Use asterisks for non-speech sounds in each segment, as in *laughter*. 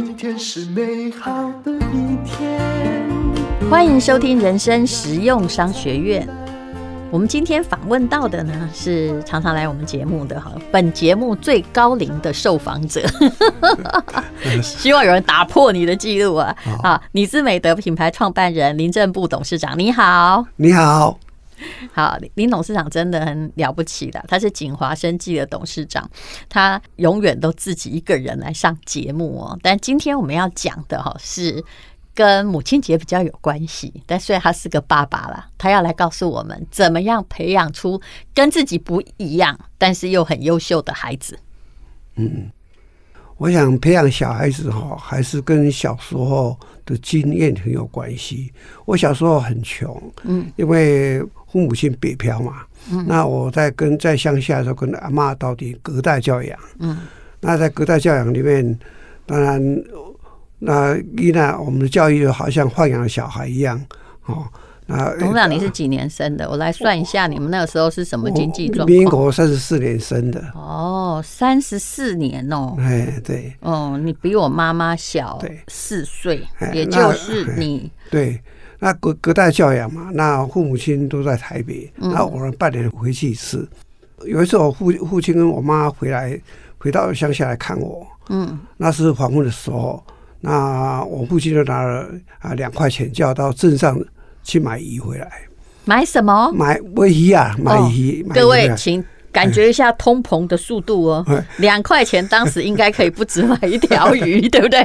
今天是美好的一天。欢迎收听人生实用商学院。我们今天访问到的呢，是常常来我们节目的哈，本节目最高龄的受访者。*laughs* 希望有人打破你的记录啊！啊，你是美德品牌创办人林正部董事长，你好，你好。*laughs* 好，林董事长真的很了不起的，他是锦华生技的董事长，他永远都自己一个人来上节目哦。但今天我们要讲的哈是跟母亲节比较有关系，但虽然他是个爸爸啦，他要来告诉我们怎么样培养出跟自己不一样，但是又很优秀的孩子。嗯，我想培养小孩子哈，还是跟小时候的经验很有关系。我小时候很穷，嗯，因为。父母亲北漂嘛，嗯、那我在跟在乡下的时候，跟阿嬷到底隔代教养。嗯，那在隔代教养里面，当然，那一呢我们的教育就好像豢养小孩一样。哦，那董事长你是几年生的？我来算一下，你们那个时候是什么经济状况？民国三十四年生的。哦，三十四年哦。哎，对。哦，你比我妈妈小四岁，也就是你对。那隔隔代教养嘛，那父母亲都在台北，那偶尔半年回去一次。有一次我父父亲跟我妈回来，回到乡下来看我，嗯，那是黄昏的时候，那我父亲就拿了啊两块钱，叫到镇上去买鱼回来。买什么？买鮪鱼啊，买鱼。各位，请感觉一下通膨的速度哦。两块钱当时应该可以不止买一条鱼，*laughs* 对不对？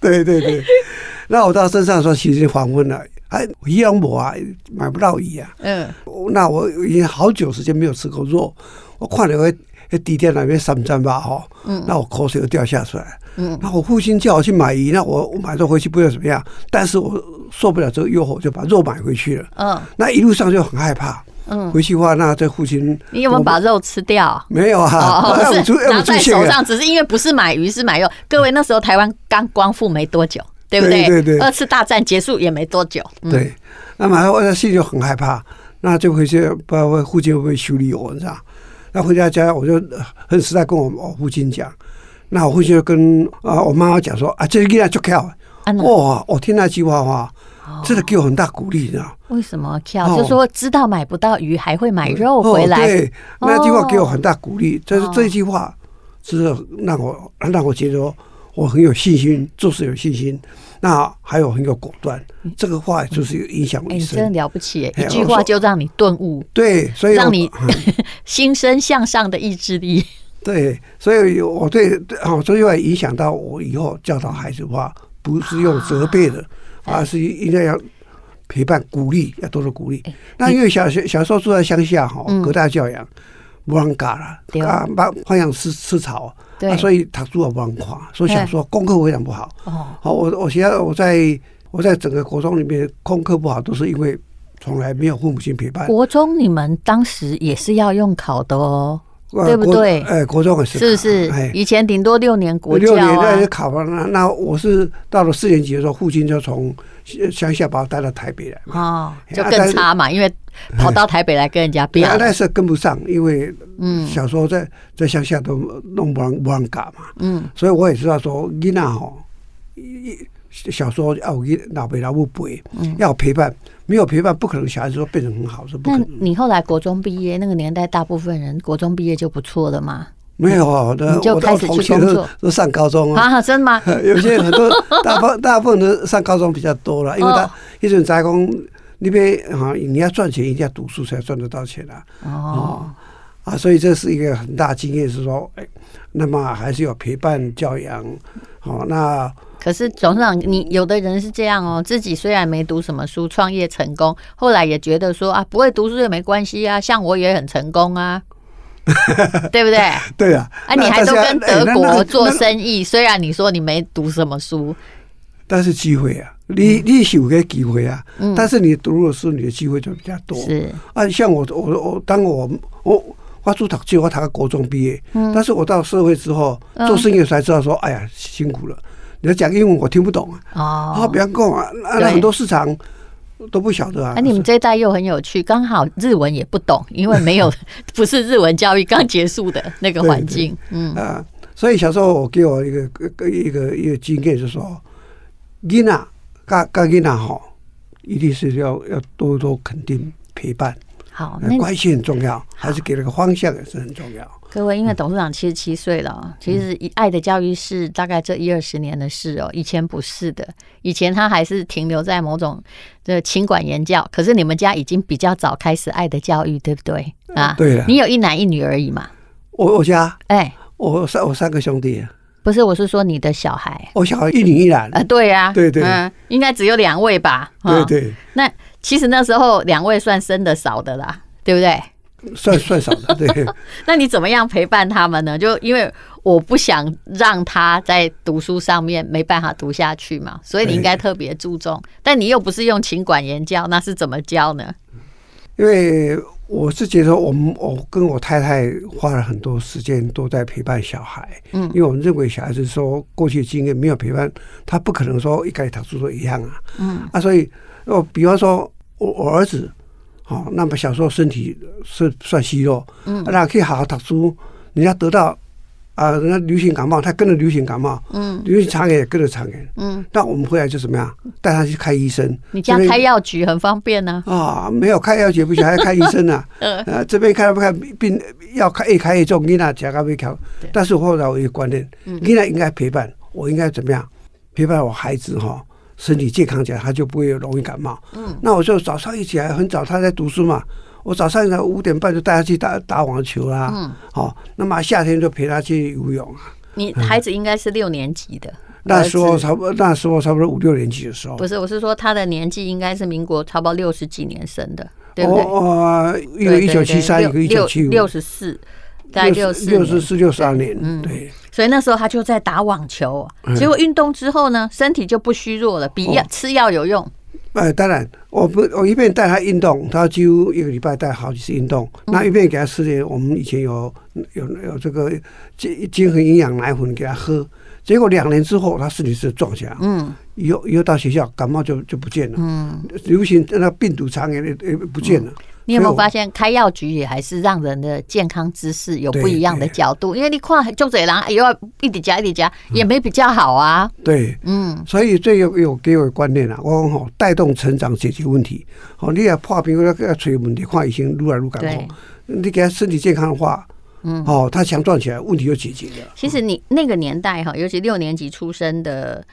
对对对对。*laughs* 那我到镇上的时候，其实黄昏了。哎，一样我啊，买不到鱼啊。嗯，那我已经好久时间没有吃过肉，我看了会会第一天那边三站吧哈。嗯，那我口水又掉下出来。嗯，那我父亲叫我去买鱼，那我我买了回去不知道怎么样，但是我受不了这个诱惑，就把肉买回去了。嗯，那一路上就很害怕。嗯，回去的话，那这父亲，你有没有把肉吃掉？没有啊，*laughs* 是拿在手上，只是因为不是买鱼，是买肉。各位那时候台湾刚光复没多久。对不对？对对对，二次大战结束也没多久。嗯、对，那马上我的心里就很害怕，那就回去不知道父亲会不会修理我，你知道？那回家家我就很实在跟我我父亲讲，那我回去就跟啊我妈妈讲说啊，这个囡仔就巧，哇，我听那句话话，真的给我很大鼓励，你知道？为什么巧？哦、就说知道买不到鱼，还会买肉回来。哦、对，那句话给我很大鼓励，就是这句话，是让我让我觉得。我很有信心，做事有信心，那还有很有果断。这个话就是有影响我一生。真的了不起，一句话就让你顿悟。对，所以让你 *laughs* 心生向上的意志力。对，所以我对哦，这句话影响到我以后教导孩子的话，不是用责备的，而是应该要陪伴、鼓励，要多多鼓励。那因为小学小时候住在乡下哈，隔代教养，不让嘎啦，啊，把放养吃吃草。对、啊，所以他读也不让垮，所以小时候功课非常不好。哦，好，我我现在我在我在整个国中里面功课不好，都是因为从来没有父母亲陪伴。国中你们当时也是要用考的哦，对不对？哎，国中也是，是是。哎，以前顶多六年国教、啊、六年那考完了，那我是到了四年级的时候，父亲就从乡下把我带到台北来。哦，就更差嘛，因为。跑到台北来跟人家比，那是跟不上，因为嗯，小时候在在乡下都弄不让不让搞嘛，嗯，所以我也知道说，囡仔吼，小时候要给老爸老母陪，要陪伴，没有陪伴不可能小孩子说变成很好，是不可能。你后来国中毕业，那个年代大部分人国中毕业就不错了嘛？没有啊，我就开始去工作，都上高中啊？真的吗？*laughs* 有些很多 *laughs* 大部大部分都上高中比较多了，因为他一种在工。那边啊，你要赚钱，一定要读书才赚得到钱啊！哦，啊，所以这是一个很大经验，是说，哎，那么还是有陪伴教养。好，那可是董事长，你有的人是这样哦，自己虽然没读什么书，创业成功，后来也觉得说啊，不会读书也没关系啊，像我也很成功啊，*laughs* 对不对？对啊，啊，你还都跟德国做生意，虽然你说你没读什么书，但是机会啊。你你是有个机会啊，嗯、但是你读的书，你的机会就比较多。是啊，像我我我，当我我我做读书，我读到国中毕业，嗯、但是我到社会之后做生意才知道说，哎呀辛苦了。你要讲英文，我听不懂啊。哦，啊，比方讲啊，那很多市场都不晓得啊。那、啊、你们这一代又很有趣，刚好日文也不懂，因为没有 *laughs* 不是日文教育刚结束的那个环境。嗯啊。所以小时候我给我一个一个一个经验，就是说，囡仔嘎嘎囡仔好，一定是要要多多肯定陪伴。好，那关系很重要，还是给了个方向也是很重要。各位，因为董事长七十七岁了，嗯、其实爱的教育是大概这一二十年的事哦，以前不是的，以前他还是停留在某种的勤管严教，可是你们家已经比较早开始爱的教育，对不对？啊？对了，你有一男一女而已嘛？我我家？哎，我三我三个兄弟，不是，我是说你的小孩，我小孩一女一男。啊，对呀、啊，对对，嗯，应该只有两位吧？对对，那其实那时候两位算生的少的啦。对不对？算算少的，对。*laughs* 那你怎么样陪伴他们呢？就因为我不想让他在读书上面没办法读下去嘛，所以你应该特别注重。但你又不是用情管严教，那是怎么教呢？因为我是觉得，我们我跟我太太花了很多时间都在陪伴小孩。嗯，因为我们认为小孩子说过去经验没有陪伴，他不可能说一开始读书都一样啊。嗯啊，所以我比方说我我儿子。哦，那么小时候身体是算虚弱，嗯，那可以好好读书。人家得到啊，人家流行感冒，他跟着流行感冒，嗯，流行肠炎也跟着肠炎，嗯。那我们回来就怎么样？带他去看医生。你家开药局很方便呢。啊，没有开药局不行，还要看医生呢。*laughs* 呃，这边看不看病，要开越开越重，你那加个胃口。但是后来我有观念，你那应该陪伴，我应该怎么样陪伴我孩子哈？身体健康起来，他就不会有容易感冒。嗯，那我就早上一起来很早，他在读书嘛。我早上五点半就带他去打打网球啦。嗯，好，那么夏天就陪他去游泳啊。你孩子应该是六年级的，那时候差不多，那时候差不多五六年级的时候。不是，我是说他的年纪应该是民国差不多六十几年生的，对不对？哦，一个一九七三，一个一九七五，六十四。在六十六十四六十二年，嗯，对，所以那时候他就在打网球，结果运动之后呢，身体就不虚弱了，比药吃药有用。哎，当然，我不我一边带他运动，他几乎一个礼拜带好几次运动，那一边给他吃点，我们以前有有有这个精精神营养奶粉给他喝，结果两年之后他身体是壮强，嗯，以后以后到学校感冒就就不见了，嗯，流行那病毒肠炎也也不见了。你有没有发现，开药局也还是让人的健康知识有不一样的角度？因为你看就嘴狼，又要一直加一直加，也没比较好啊。对，嗯，所以这有有给我观念啊，我讲吼，带动成长，解决问题。好，你也破病，要要处理问题，看医生愈来愈感冒。你给他身体健康的话，嗯，哦，他强壮起来，问题就解决了。其实你那个年代哈，尤其六年级出生的。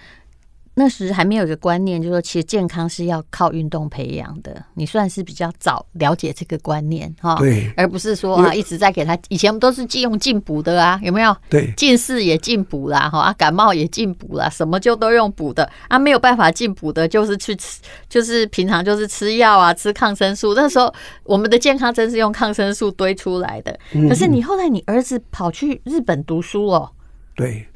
那时还没有一个观念，就是说其实健康是要靠运动培养的。你算是比较早了解这个观念哈，对，而不是说啊一直在给他。以前我们都是借用进补的啊，有没有？对，近视也进补啦，哈啊，感冒也进补啦，什么就都用补的啊，没有办法进补的，就是去吃，就是平常就是吃药啊，吃抗生素。那时候我们的健康真是用抗生素堆出来的。可是你后来你儿子跑去日本读书哦，对。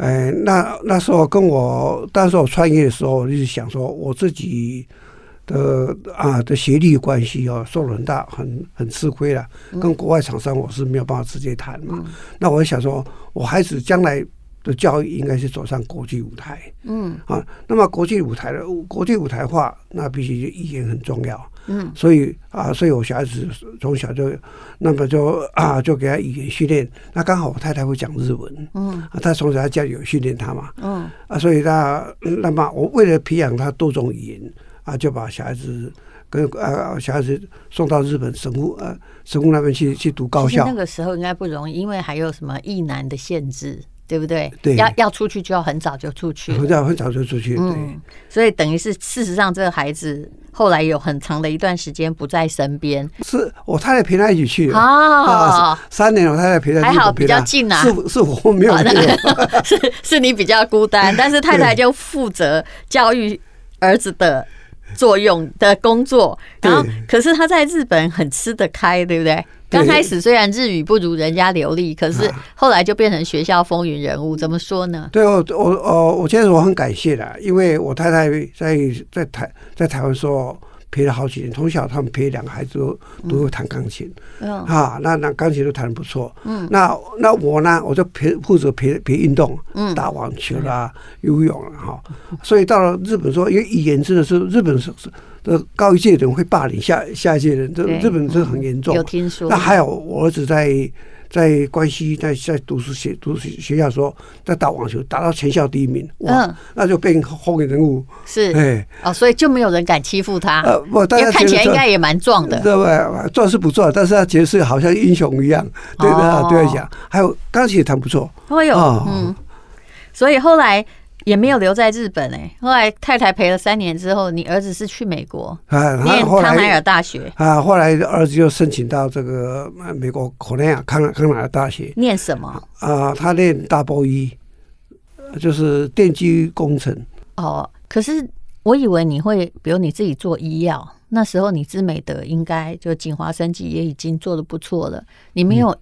哎，那那时候跟我，当时我创业的时候，我就想说，我自己的啊的学历关系哦，受了很大，很很吃亏了。跟国外厂商我是没有办法直接谈嘛。那我想说，我孩子将来的教育应该是走上国际舞台。嗯，啊，那么国际舞台的国际舞台化，那必须语言很重要。嗯，所以啊，所以我小孩子从小就，那么就啊，就给他语言训练。那刚好我太太会讲日文，嗯，啊，他从小在家里有训练他嘛，嗯，啊，所以他那么我为了培养他多种语言，啊，就把小孩子跟啊小孩子送到日本神户呃神户那边去去读高校。那个时候应该不容易，因为还有什么意难的限制。对不对？对，要要出去就要很早就出去，很早很早就出去。对，所以等于是事实上，这个孩子后来有很长的一段时间不在身边。是我太太陪他一起去啊，三年我太太陪他，还好比较近啊。是是我没有，*laughs* 是是你比较孤单，但是太太就负责教育儿子的作用的工作。然后，可是他在日本很吃得开，对不对？刚开始虽然日语不如人家流利，可是后来就变成学校风云人物。怎么说呢？对我我我我觉得我很感谢的，因为我太太在在台在台湾说陪了好几年，从小他们陪两个孩子都都会弹钢琴，嗯，啊，那那钢琴都弹得不错，嗯，那那我呢，我就陪负责陪陪运动，嗯，打网球啦，游泳啦，哈，所以到了日本说，因为语言真的是日本是是。的高一届的人会霸凌下下一届人，这日本这很严重。有听说？那还有我儿子在在关西在在读书学读书学校的时候，在打网球打到全校第一名，哇，嗯、那就变后面人物。是，哎，哦，所以就没有人敢欺负他。呃，不，大家看起来应该也蛮壮的，对不对？壮是不壮，但是他角色好像英雄一样，对的，哦、对讲。还有钢琴也弹不错。会有，哦、嗯，所以后来。也没有留在日本哎，后来太太陪了三年之后，你儿子是去美国啊，念康奈尔大学啊。后来儿子就申请到这个美国可奈尔康康奈尔大学念什么啊？他念 Double E，就是电机工程。哦，可是我以为你会，比如你自己做医药，那时候你知美德应该就锦华生技也已经做的不错了，你没有、嗯。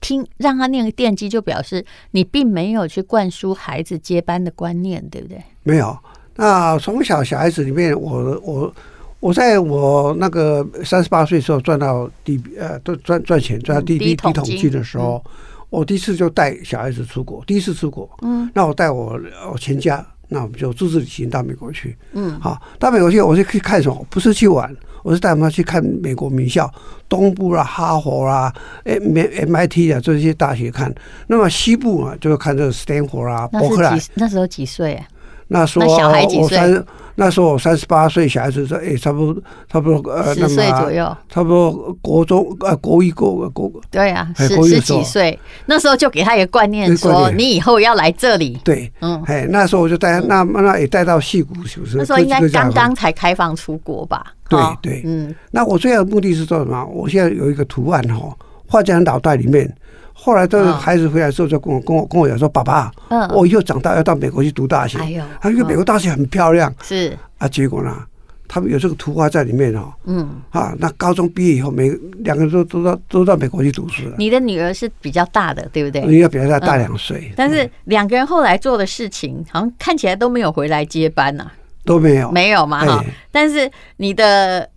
听让他念个电机，就表示你并没有去灌输孩子接班的观念，对不对？没有。那从小小孩子里面，我我我在我那个三十八岁的时候赚到第呃都赚赚钱赚到第第一桶金的时候，我第一次就带小孩子出国，第一次出国。嗯。那我带我我全家，那我们就自助旅行到美国去。嗯。好，到美国去，我就去看什么？不是去玩。我是带他们去看美国名校，东部啦、哈佛啦、M M I T 啊这些大学看。那么西部啊，就是看这个斯坦福啦、伯克利。那时候几岁啊？那时候我三，那时候我三十八岁，小孩子说，哎，差不多，差不多呃，十岁左右，差不多国中呃，国一国国。对啊，十十几岁，那时候就给他一个观念，说你以后要来这里。对，嗯，哎，那时候我就带，那那也带到戏谷，是不是？那时候应该刚刚才开放出国吧？对对，嗯。那我最要的目的是做什么？我现在有一个图案哈，画在脑袋里面。后来这个孩子回来之后，就跟我跟我跟我讲说：“爸爸，嗯我以后长大要到美国去读大学。”他因为美国大学很漂亮。是啊，结果呢，他们有这个图画在里面哦。嗯啊，那高中毕业以后，每两个人都都到都到美国去读书了。你的女儿是比较大的，对不对？女儿比较大两岁。但是两个人后来做的事情，好像看起来都没有回来接班呐，都没有，没有嘛哈。但是你的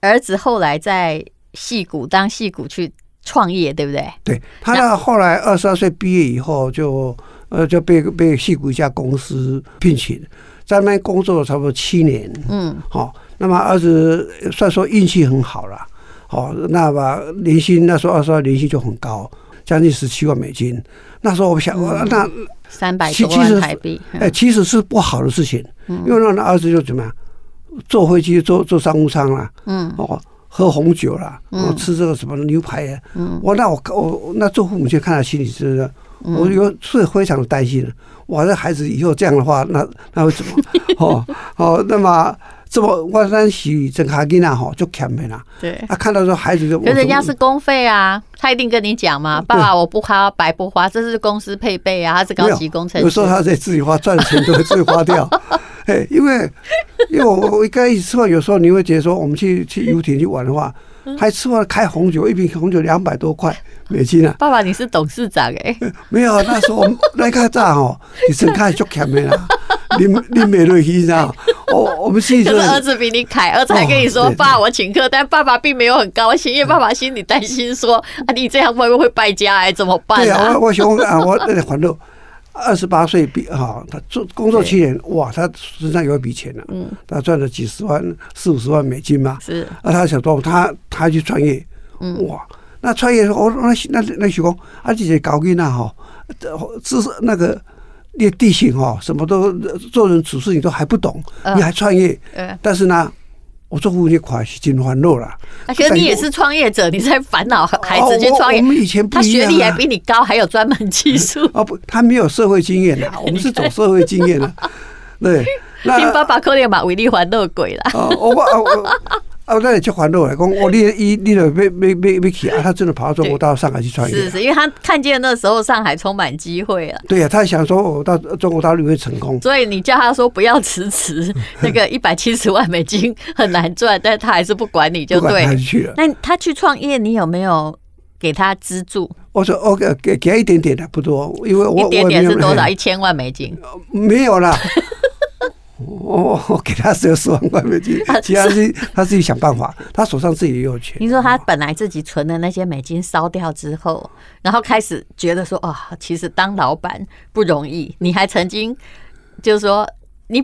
儿子后来在戏谷当戏谷去。创业对不对？对，他到，后来二十二岁毕业以后就呃就被被戏谷一家公司聘请，在那边工作了差不多七年。嗯，好，那么儿子算说运气很好了，好，那么年薪那时候二十二年薪就很高，将近十七万美金。那时候我想，嗯、那三百多万台币，哎，其实是不好的事情，嗯、因为那那儿子就怎么样，坐飞机坐坐商务舱了，嗯，哦。喝红酒啦，我吃这个什么牛排呀？我那我我那做父母亲看到心里是不是？我有是非常的担心的。我这孩子以后这样的话，那那会怎么？*laughs* 哦哦，那么这么我山西真卡吉娜哈就欠没了。对，他看到说孩子就，可人家是公费啊，他一定跟你讲嘛，爸爸我不花白不花，这是公司配备啊，他是高级工程师。有时候他在自己花赚钱都会自己花掉。*laughs* 哎，因为 *laughs* 因为我我一开始吃饭，有时候你会觉得说，我们去去游艇去玩的话，还吃饭开红酒，一瓶红酒两百多块美金啊！爸爸，你是董事长哎？*laughs* 没有，那时候那个账哦，你真看就看没了，你你没瑞气呐？我我们心里就是儿子比你凯，儿子还跟你说爸，我请客，但爸爸并没有很高兴，因为爸爸心里担心说啊，你这样会不会败家哎？怎么办？对啊，我我想啊，我那还都。二十八岁比哈，他做工作七年，哇，他身上有一笔钱了，嗯，他赚了几十万、四五十万美金嘛，是。那他想做，他他去创业，嗯，哇，那创业我那那那许工，而且搞给那哈，知识那个那地形哦，什么都做人处事你都还不懂，你还创业，但是呢。我做父母快是真烦恼了。可是你也是创业者，你在烦恼孩子去创业。我们以前他学历还比你高，还有专门技术。哦不，他没有社会经验的，*laughs* 我们是走社会经验的。对，听爸爸可能把维力还乐鬼了。哦，我我。啊，那你就还路来讲，我你你你了没没没没去啊？他真的跑到中国到上海去创业。是是，因为他看见那时候上海充满机会了。对呀，他想说我到中国大陆会成功。所以你叫他说不要辞职，*laughs* 那个一百七十万美金很难赚，但他还是不管你就对。那他去创业，你有没有给他资助？我说 OK，给给他一点点的，不多，因为我一点点是多少？一千万美金？没有啦。我我给他只有四万块美金，其他是他自己想办法。他手上自己也有钱。你说他本来自己存的那些美金烧掉之后，然后开始觉得说，哦，其实当老板不容易。你还曾经就是说，你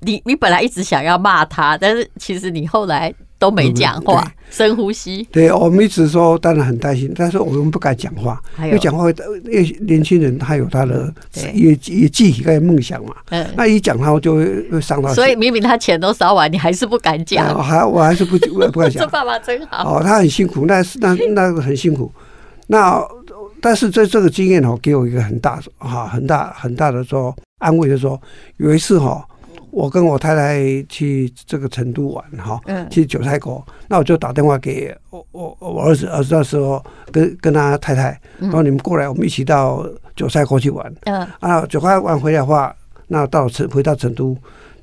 你你本来一直想要骂他，但是其实你后来。都没讲话，深呼吸。对，我们一直说，当然很担心，但是我们不敢讲话，因为讲话会，因为年轻人他有他的也也具体的梦想嘛。嗯，那一讲他就会会伤到。所以明明他钱都烧完，你还是不敢讲。*laughs* 还我还是不我不敢讲。*laughs* 这爸爸真好。哦，他很辛苦，那是那那个很辛苦。那但是在这个经验哦，给我一个很大哈很大很大的说安慰，就是说有一次哈，我跟我太太去这个成都玩哈，去九寨沟，那我就打电话给我我我儿子，儿子那时候跟跟他太太，然后你们过来，我们一起到九寨沟去玩。嗯，啊，九寨沟玩回来的话，那到成回到成都，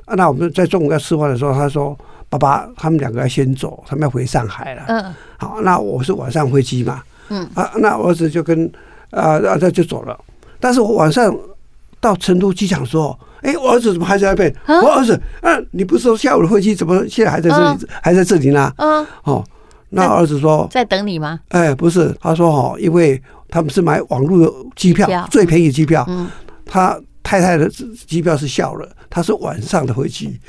啊，那我们在中午要吃饭的时候，他说爸爸他们两个要先走，他们要回上海了。嗯，好，那我是晚上飞机嘛。嗯啊，那我儿子就跟啊啊他就走了，但是我晚上到成都机场说，哎，我儿子怎么还在那边？我儿子，嗯，你不是说下午的飞机怎么现在还在这里，还在这里呢？嗯，哦，那儿子说在等你吗？哎，不是，他说哦，因为他们是买网络的机票，最便宜的机票。嗯，他太太的机票是下午的，他是晚上的飞机。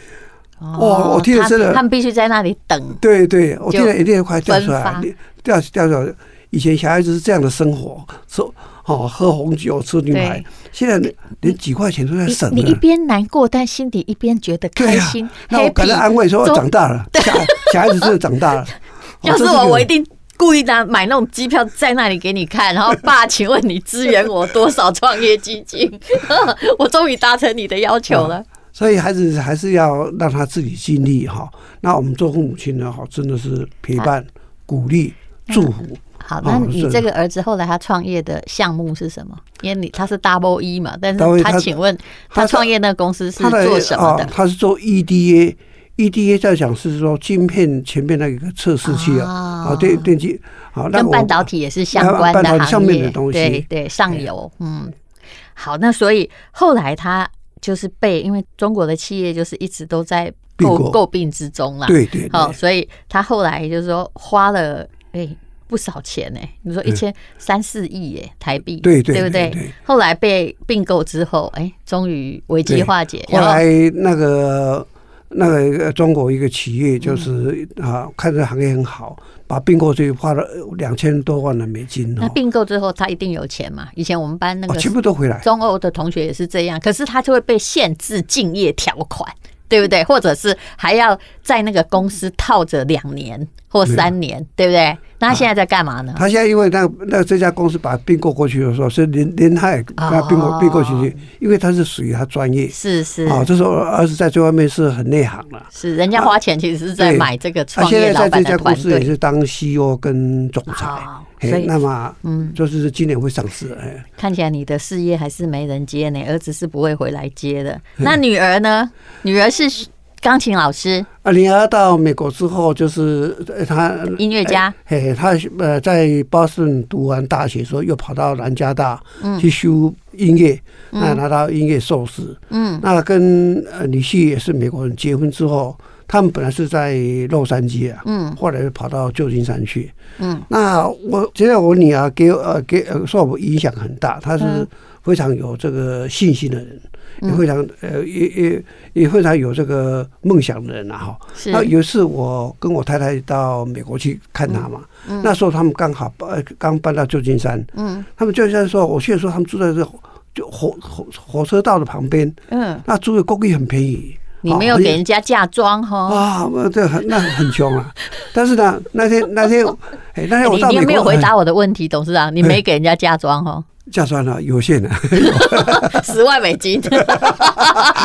哦，我听了真的，他们必须在那里等。对对，我听了一定快掉出来，掉掉出来。以前小孩子是这样的生活，说哦喝红酒吃牛排，现在连几块钱都在省。你一边难过，但心底一边觉得开心。那我可能安慰，说长大了，小小孩子真的长大了。*laughs* 要是我，我一定故意拿买那种机票在那里给你看，然后爸，请问你支援我多少创业基金？*laughs* 我终于达成你的要求了。所以孩子还是要让他自己尽力哈。那我们做父母亲的哈，真的是陪伴、鼓励、祝福。好，那你这个儿子后来他创业的项目是什么？因为你他是 Double E 嘛，但是他请问他创业那个公司是做什么的？他是做 EDA，EDA 在讲是说晶片前面那个测试器啊，啊。电电机，好，跟半导体也是相关的行业，对对，上游，嗯，好，那所以后来他就是被，因为中国的企业就是一直都在诟诟病之中啦，对对，好，所以他后来就是说花了哎。不少钱呢，你说一千三四亿耶台币，对对，对不对？后来被并购之后，哎，终于危机化解。后来那个那个中国一个企业就是啊，看这行业很好，把并购就花了两千多万的美金。那并购之后，他一定有钱嘛？以前我们班那个全部都回来，中欧的同学也是这样，可是他就会被限制竞业条款。对不对？或者是还要在那个公司套着两年或三年，对，不对？那他现在在干嘛呢？他现在因为那那这家公司把他并购过去的时候，是连连他也跟他并购并购进去，因为他是属于他专业，是是啊，这时候儿子在这方面是很内行了。是人家花钱其实是在买这个创业老板的团队。他现在在这家公司也是当 CEO 跟总裁。所以，那么，嗯，就是今年会上市。哎，看起来你的事业还是没人接呢，儿子是不会回来接的。那女儿呢？女儿是钢琴老师。啊，女儿到美国之后，就是她音乐家。嘿，她呃在波士顿读完大学，时候又跑到南加大去修音乐，那拿到音乐硕士。嗯，那跟呃女婿也是美国人结婚之后。他们本来是在洛杉矶啊，嗯，后来跑到旧金山去，嗯，那我觉得我女儿给呃给呃受我影响很大，她是非常有这个信心的人，也非常呃也也也非常有这个梦想的人呐哈。那有一次我跟我太太到美国去看她嘛，嗯那时候他们刚好搬刚搬到旧金山，嗯，他们旧金山说，我去的时候他们住在这就火火火车道的旁边，嗯，那租的公寓很便宜。你没有给人家嫁妆哈？啊，这很那很穷啊！*laughs* 但是呢，那天那天，*laughs* 哎，那天我到美国，你没有回答我的问题，董事长，你没给人家嫁妆哈？嫁妆了，有限的，*laughs* 十万美金，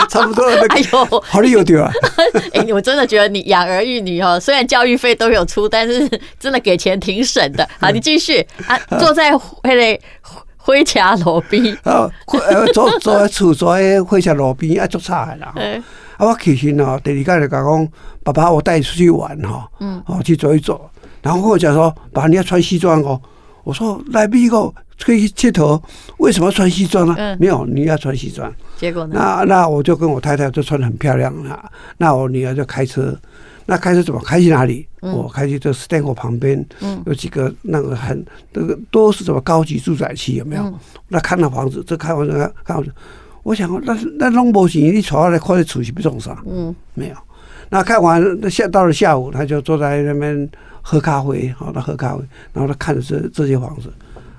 差不多。哎呦，好利有丢啊！哎，我真的觉得你养儿育女哈，虽然教育费都有出，但是真的给钱挺省的。好，你继续啊，坐在那里。回家路边啊，坐坐在厝坐在灰墙路边啊，做菜啦。啊，我起身哦，第二天就讲，爸爸，我带你出去玩哈，嗯，哦，去走一走。然后我讲说，爸爸，你要穿西装哦。我说来美国可以去街头，为什么要穿西装呢？嗯，没有，你要穿西装。结果呢？那那我就跟我太太就穿的很漂亮啊。那我女儿就开车。那开车怎么开去哪里？我开去这 Stanford 旁边，有几个那个很那个都是什么高级住宅区有没有？那看到房子，这看房子看房子，我想那那拢无钱，你坐下来看的厝是不重啥？嗯，没有。那看完下到了下午，他就坐在那边喝咖啡，好，他喝咖啡，然后他看着这这些房子，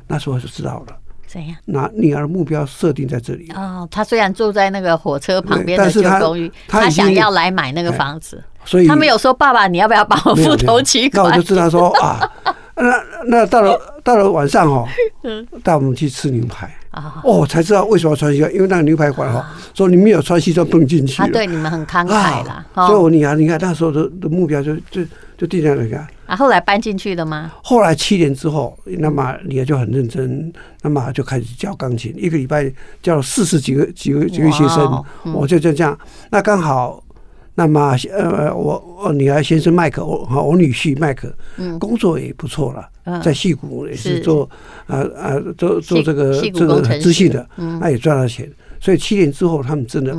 那时候就知道了。怎样？那女儿的目标设定在这里。哦，他虽然住在那个火车旁边的旧公寓，他想要来买那个房子，所以他没有说爸爸，你要不要帮我付头期款？那我就知道说 *laughs* 啊，那那到了到了晚上哦，带我们去吃牛排啊，哦，才知道为什么要穿西装，因为那个牛排馆哈，说你没有穿西装不能进去。他对你们很慷慨啦，所以我女儿你看那时候的的目标就就就定在那个。啊，后来搬进去了吗？后来七年之后，那么女儿就很认真，那么就开始教钢琴，一个礼拜教了四十几个几个几个学生，我就就这样。那刚好，那么呃，我我女儿先生麦克，我我女婿麦克，嗯。工作也不错了，在戏谷也是做呃呃做做这个这个资讯的，嗯。那也赚了钱。所以七年之后，他们真的。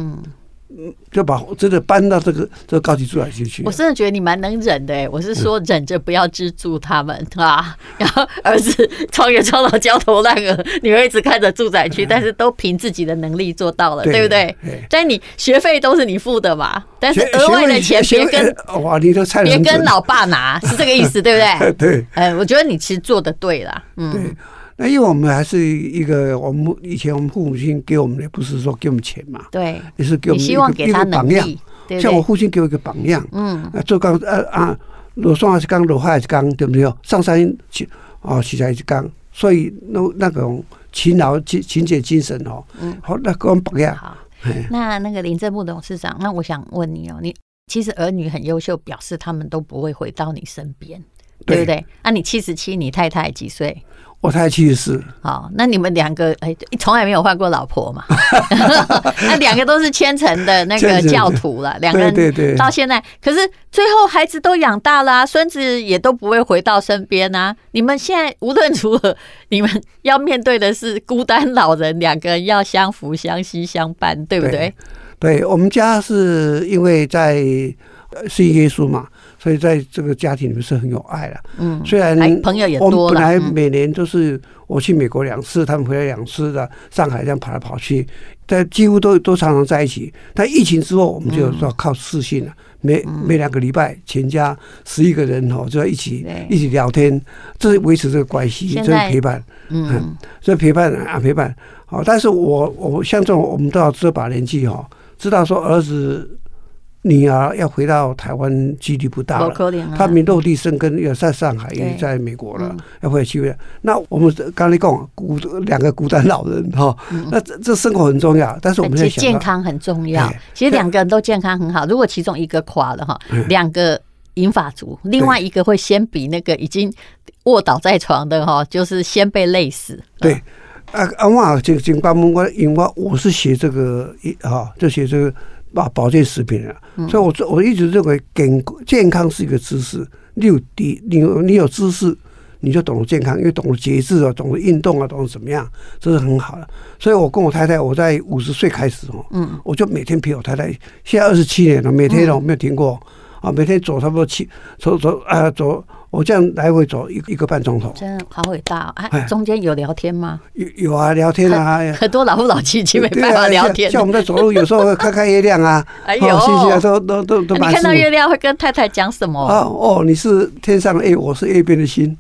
就把真的搬到这个这个高级住宅区去。我真的觉得你蛮能忍的哎，我是说忍着不要资助他们啊。*laughs* 然后儿子创业创到焦头烂额，女儿一直看着住宅区，但是都凭自己的能力做到了，对不对？但你学费都是你付的嘛，但是额外的钱别跟哇，你别跟老爸拿，是这个意思，对不对？*laughs* 对。哎，我觉得你其实做的对啦，嗯。那因为我们还是一个，我们以前我们父母亲给我们的不是说给我们钱嘛，对，也是给我们一个一个榜样。像我父亲给我一个榜样，嗯，啊做钢啊啊，落山还是钢，落海还是钢，对不对？上山去哦，起来是钢，所以那那种勤劳勤勤俭精神哦，嗯，好，那给我们榜样。好，那那个林正木董事长，那我想问你哦，你其实儿女很优秀，表示他们都不会回到你身边，对不对？那你七十七，你太太几岁？我才七十四。好，那你们两个哎，从来没有换过老婆嘛？*laughs* 那两个都是虔诚的那个教徒了，两个人到现在，可是最后孩子都养大了，孙子也都不会回到身边啊。你们现在无论如何，你们要面对的是孤单老人，两个人要相扶、相惜、相伴，对不对？对，对我们家是因为在信耶稣嘛。所以在这个家庭里面是很有爱的。嗯，虽然朋友也多了。我们本来每年都是我去美国两次，他们回来两次的，上海这样跑来跑去，但几乎都都常常在一起。但疫情之后，我们就说靠视讯了，每每两个礼拜，全家十一个人哦，就要一起一起聊天，这是维持这个关系，这是陪伴。嗯，所以陪伴啊陪伴。好，但是我我像这种，我们都要这把年纪哈，知道说儿子。女儿要回到台湾几率不大了，他们落地生根，也在上海，也在美国了，要回去。那我们刚才讲孤两个孤单老人哈，那这这生活很重要，但是我们现在健康很重要。其实两个人都健康很好，如果其中一个垮了哈，两个银发族，另外一个会先比那个已经卧倒在床的哈，就是先被累死。对，啊啊，我这这关门我因为我我是写这个一哈，就写这个。保保健食品啊，所以我我一直认为健健康是一个知识。你有底，你有你有知识，你就懂得健康，因为懂得节制啊，懂得运动啊，懂得怎么样，这是很好的。所以我跟我太太，我在五十岁开始哦，嗯，我就每天陪我太太，现在二十七年了，每天都没有停过啊，每天走差不多七走走啊走。我这样来回走一一个半钟头，真的好伟大啊！哎，中间有聊天吗？有有啊，聊天啊，很多老夫老妻其实 *laughs* 没办法聊天。像我们在走路，有时候 *laughs* 会看看月亮啊，哎呦，都都都都。你看到月亮会跟太太讲什么？哦，你是天上的 A，我是 A 边的星。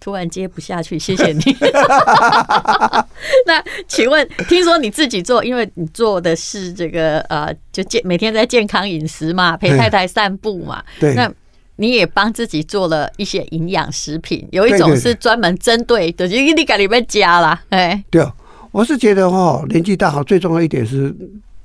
突然接不下去，谢谢你。*laughs* 那请问，听说你自己做，因为你做的是这个呃，就健每天在健康饮食嘛，陪太太散步嘛，对，那。你也帮自己做了一些营养食品，有一种是专门针对的，就你给里面加啦。哎，对，我是觉得哈，年纪大好最重要一点是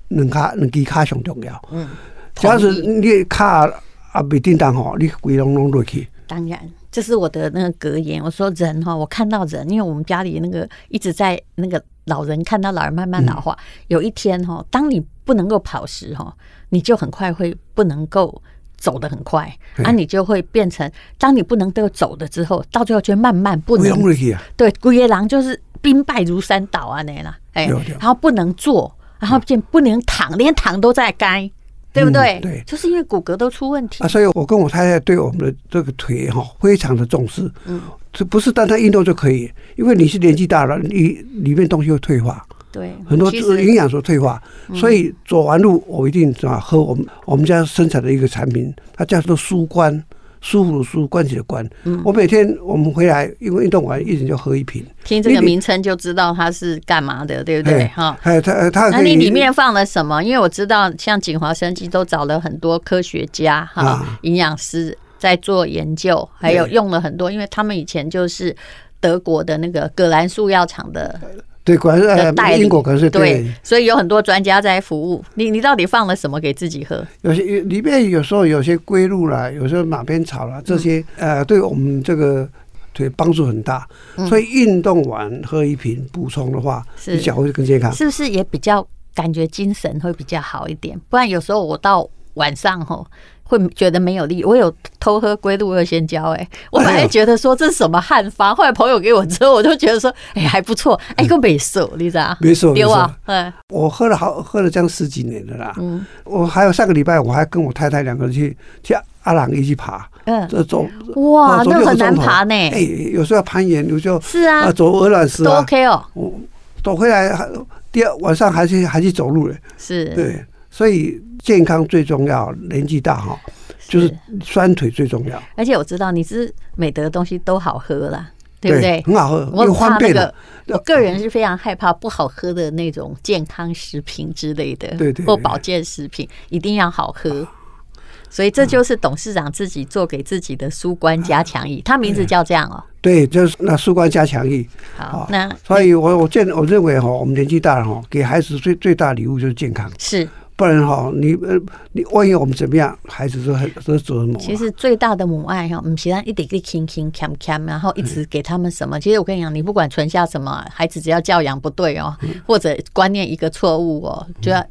能卡能给卡上重要。嗯，只要是你卡啊没叮当哈，你鬼拢拢落去。当然，这是我的那个格言。我说人哈，我看到人，因为我们家里那个一直在那个老人看到老人慢慢老化，嗯、有一天哈，当你不能够跑时哈，你就很快会不能够。走得很快，啊，你就会变成，当你不能够走的之后，到最后就慢慢不能。对，龟爷郎就是兵败如山倒啊，那啦，哎，然后不能坐，然后就不能躺，连躺都在该，对不对？对，就是因为骨骼都出问题啊。所以我跟我太太对我们的这个腿哈非常的重视，嗯，这不是单单运动就可以，因为你是年纪大了，你里面东西会退化。对，很多营养所退化，所以走完路我一定啊喝我们我们家生产的一个产品，它叫做舒关。舒服的舒，关节的关。嗯，我每天我们回来，因为运动完，一人就喝一瓶。听这个名称就知道它是干嘛的，对不对？哈，哎，它它。那你里面放了什么？因为我知道，像锦华生机都找了很多科学家哈，营养师在做研究，还有用了很多，因为他们以前就是德国的那个葛兰素药厂的。对，果然是呃，英国可能是对，对，所以有很多专家在服务。你你到底放了什么给自己喝？有些里面有时候有些龟鹿啦，有时候马鞭草啦，这些呃，对我们这个腿帮助很大。所以运动完喝一瓶补充的话，你脚会更健康。是不是也比较感觉精神会比较好一点？不然有时候我到晚上吼。会觉得没有力。我有偷喝龟鹿二仙胶，哎，*laughs* 我本来觉得说这是什么汉方，后来朋友给我之后，我就觉得说，哎，还不错，*laughs* 哎，个没瘦，你知道？没瘦，没瘦。嗯，我喝了好，喝了将十几年了啦。嗯，我还有上个礼拜，我还跟我太太两个人去去阿朗一起爬。嗯，这走哇，那很难爬呢。哎，有时候要攀岩，有时候是啊，走鹅卵石都 OK 哦。我走回来还第二晚上还去还去走路嘞。是，对。所以健康最重要，年纪大哈，就是酸腿最重要。而且我知道你是美德的东西都好喝啦，对不对？很好喝，我怕那个，我个人是非常害怕不好喝的那种健康食品之类的，对对，或保健食品一定要好喝。所以这就是董事长自己做给自己的舒关加强液，他名字叫这样哦。对，就是那舒关加强液。好，那所以我我见我认为哈，我们年纪大了哈，给孩子最最大礼物就是健康。是。不然哈，你呃，你万一我们怎么样，孩子都很都折磨。其实最大的母爱哈，我们其他一点一点轻轻钳钳，然后一直给他们什么。其实我跟你讲，你不管存下什么，孩子只要教养不对哦，或者观念一个错误哦，就要。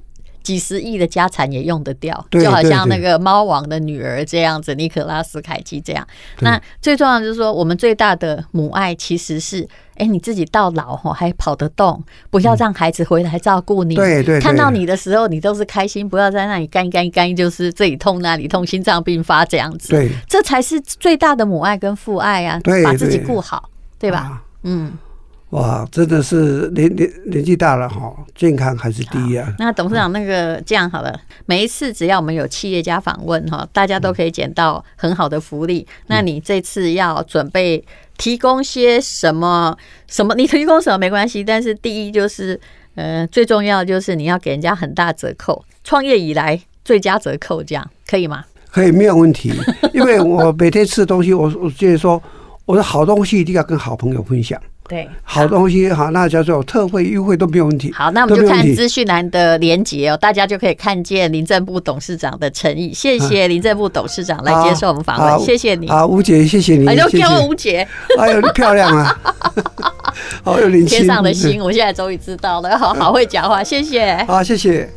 几十亿的家产也用得掉，就好像那个猫王的女儿这样子，尼可拉斯凯奇这样。那最重要的就是说，我们最大的母爱其实是，哎，你自己到老吼还跑得动，不要让孩子回来照顾你。对对，看到你的时候你都是开心，不要在那里干干干，就是这里痛那里痛，心脏病发这样子。对，这才是最大的母爱跟父爱啊！把自己顾好，对吧？嗯。哇，真的是年年年纪大了哈，健康还是第一啊。那董事长，那个这样好了，每一次只要我们有企业家访问哈，大家都可以捡到很好的福利。那你这次要准备提供些什么？什么？你提供什么没关系，但是第一就是，呃，最重要就是你要给人家很大折扣，创业以来最佳折扣，这样可以吗？可以，没有问题。因为我每天吃的东西，我我就是说，我的好东西一定要跟好朋友分享。对，好东西好，那叫做特惠优惠都没有问题。好，那我们就看资讯栏的连结哦，大家就可以看见林政部董事长的诚意。谢谢林政部董事长来接受我们访问，谢谢你。啊，吴姐，谢谢你，哎呦，叫我吴姐，哎呦，漂亮啊，*laughs* 好有灵气，天上的星，我现在终于知道了，好好会讲话，谢谢，好，谢谢。